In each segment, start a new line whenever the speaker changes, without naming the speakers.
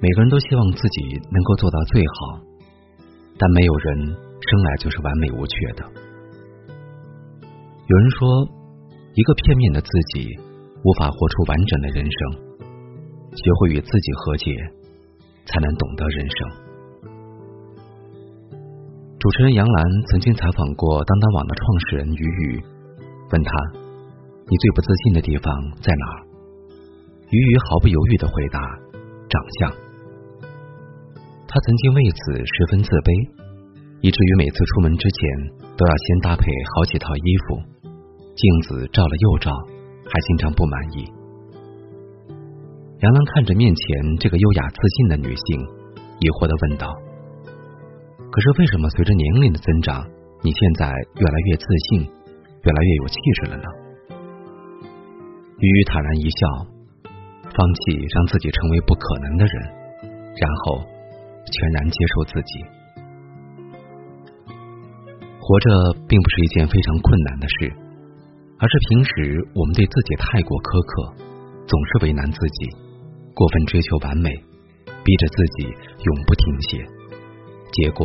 每个人都希望自己能够做到最好，但没有人生来就是完美无缺的。有人说，一个片面的自己无法活出完整的人生，学会与自己和解，才能懂得人生。主持人杨澜曾经采访过当当网的创始人俞渝，问他：“你最不自信的地方在哪儿？”于宇毫不犹豫的回答：“长相。”他曾经为此十分自卑，以至于每次出门之前都要先搭配好几套衣服，镜子照了又照，还经常不满意。杨澜看着面前这个优雅自信的女性，疑惑的问道：“可是为什么随着年龄的增长，你现在越来越自信，越来越有气质了呢？”于坦然一笑。放弃让自己成为不可能的人，然后全然接受自己。活着并不是一件非常困难的事，而是平时我们对自己太过苛刻，总是为难自己，过分追求完美，逼着自己永不停歇，结果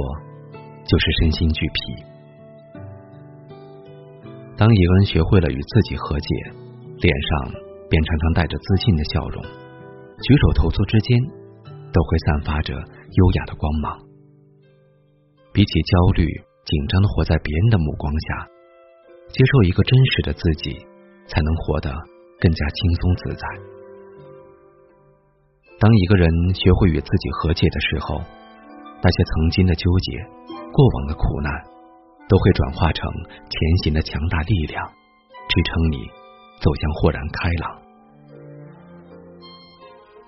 就是身心俱疲。当一个人学会了与自己和解，脸上。便常常带着自信的笑容，举手投足之间都会散发着优雅的光芒。比起焦虑紧张的活在别人的目光下，接受一个真实的自己，才能活得更加轻松自在。当一个人学会与自己和解的时候，那些曾经的纠结、过往的苦难，都会转化成前行的强大力量，支撑你走向豁然开朗。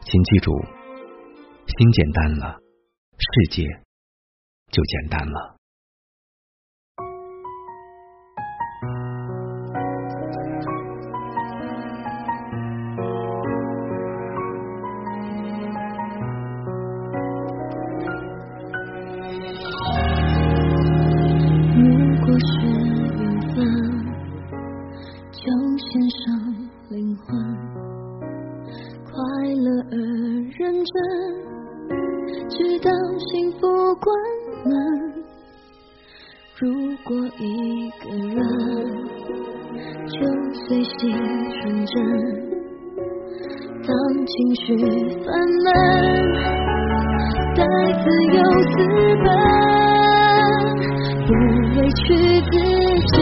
请记住，心简单了，世界就简单了。
如果是缘分，就献上灵魂。快乐而认真，直到幸福关门。如果一个人，就随心纯真。当情绪泛滥，带自由私奔，不委屈自己，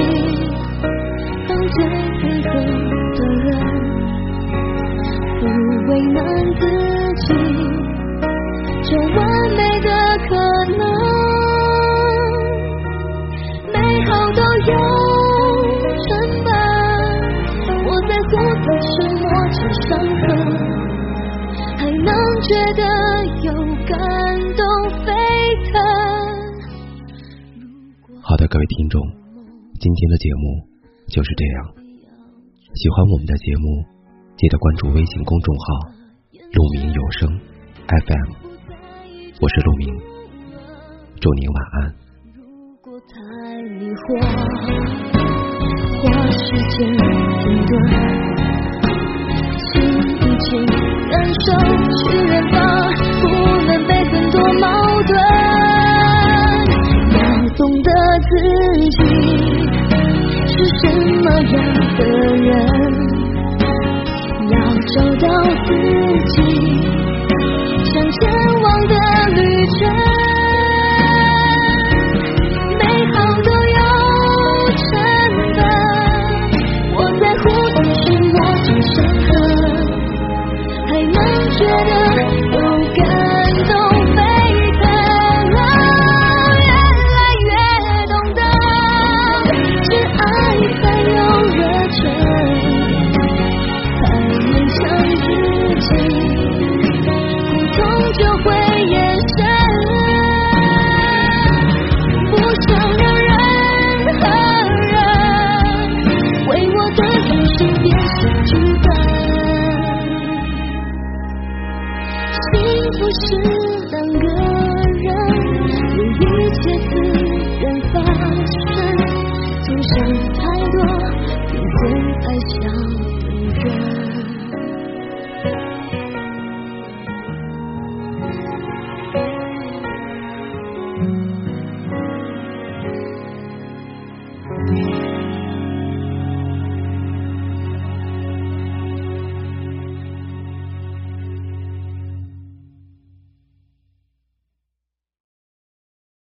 当最配合的人。不为难自己，这完美的可能，美好都有成本。我在乎的是磨着伤痕，还能觉得有感动沸腾。
好的，各位听众，今天的节目就是这样。喜欢我们的节目。记得关注微信公众号“鹿鸣有声 FM”，我是鹿鸣，祝您晚安。
如果太迷惑，花时间停顿，请一起感受，去远方，不能被很多矛盾。要懂得自己是什么样的人。要找到自己等幸福是